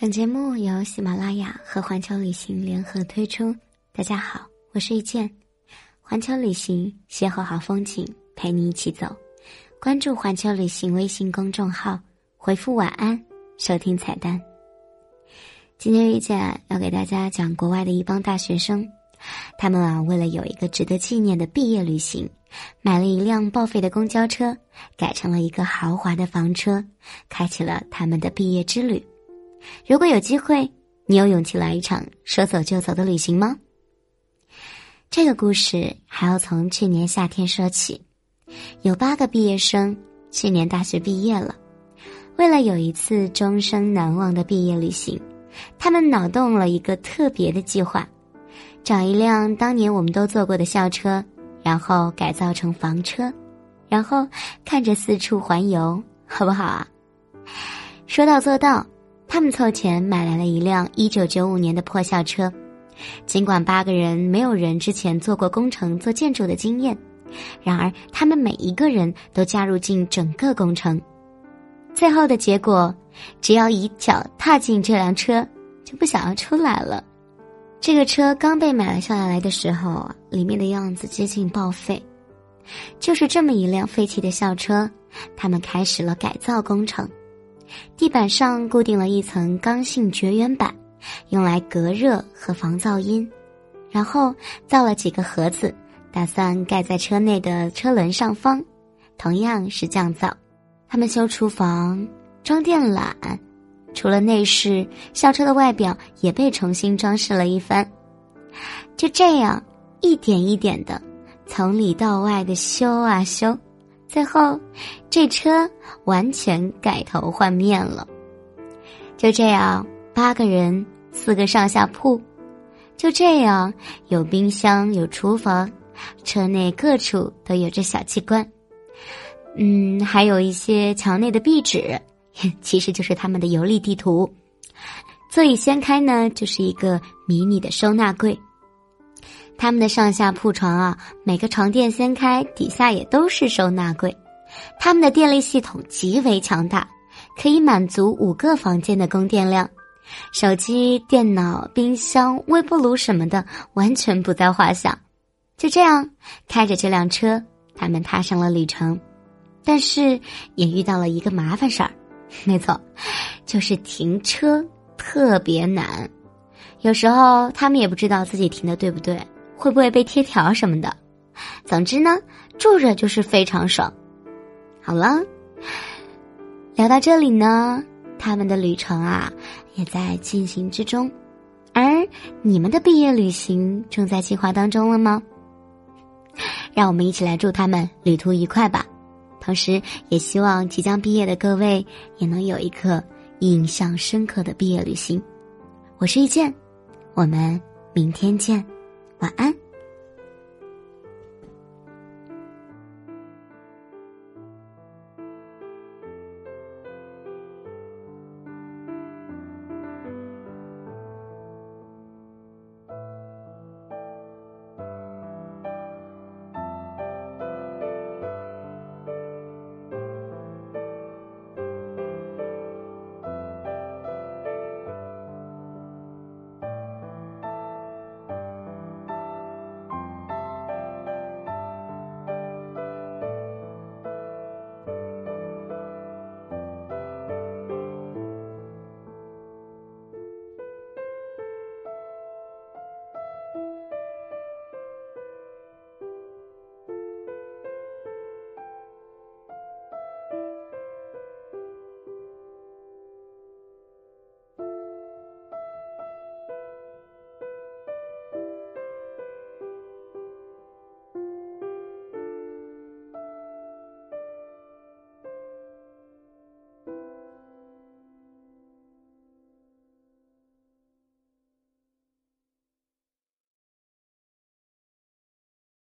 本节目由喜马拉雅和环球旅行联合推出。大家好，我是遇见，环球旅行邂逅好风景，陪你一起走。关注环球旅行微信公众号，回复晚安，收听彩蛋。今天遇见要给大家讲国外的一帮大学生，他们啊为了有一个值得纪念的毕业旅行，买了一辆报废的公交车，改成了一个豪华的房车，开启了他们的毕业之旅。如果有机会，你有勇气来一场说走就走的旅行吗？这个故事还要从去年夏天说起。有八个毕业生去年大学毕业了，为了有一次终生难忘的毕业旅行，他们脑洞了一个特别的计划：找一辆当年我们都坐过的校车，然后改造成房车，然后看着四处环游，好不好啊？说到做到。他们凑钱买来了一辆一九九五年的破校车，尽管八个人没有人之前做过工程、做建筑的经验，然而他们每一个人都加入进整个工程。最后的结果，只要一脚踏进这辆车，就不想要出来了。这个车刚被买了下来的时候，里面的样子接近报废，就是这么一辆废弃的校车，他们开始了改造工程。地板上固定了一层刚性绝缘板，用来隔热和防噪音。然后造了几个盒子，打算盖在车内的车轮上方，同样是降噪。他们修厨房、装电缆，除了内饰，校车的外表也被重新装饰了一番。就这样，一点一点的，从里到外的修啊修。最后，这车完全改头换面了。就这样，八个人，四个上下铺，就这样有冰箱，有厨房，车内各处都有着小机关。嗯，还有一些墙内的壁纸，其实就是他们的游历地图。座椅掀开呢，就是一个迷你的收纳柜。他们的上下铺床啊，每个床垫掀开，底下也都是收纳柜。他们的电力系统极为强大，可以满足五个房间的供电量。手机、电脑、冰箱、微波炉什么的完全不在话下。就这样，开着这辆车，他们踏上了旅程。但是也遇到了一个麻烦事儿，没错，就是停车特别难。有时候他们也不知道自己停的对不对。会不会被贴条什么的？总之呢，住着就是非常爽。好了，聊到这里呢，他们的旅程啊也在进行之中，而你们的毕业旅行正在计划当中了吗？让我们一起来祝他们旅途愉快吧。同时，也希望即将毕业的各位也能有一个印象深刻的毕业旅行。我是遇见，我们明天见。晚安。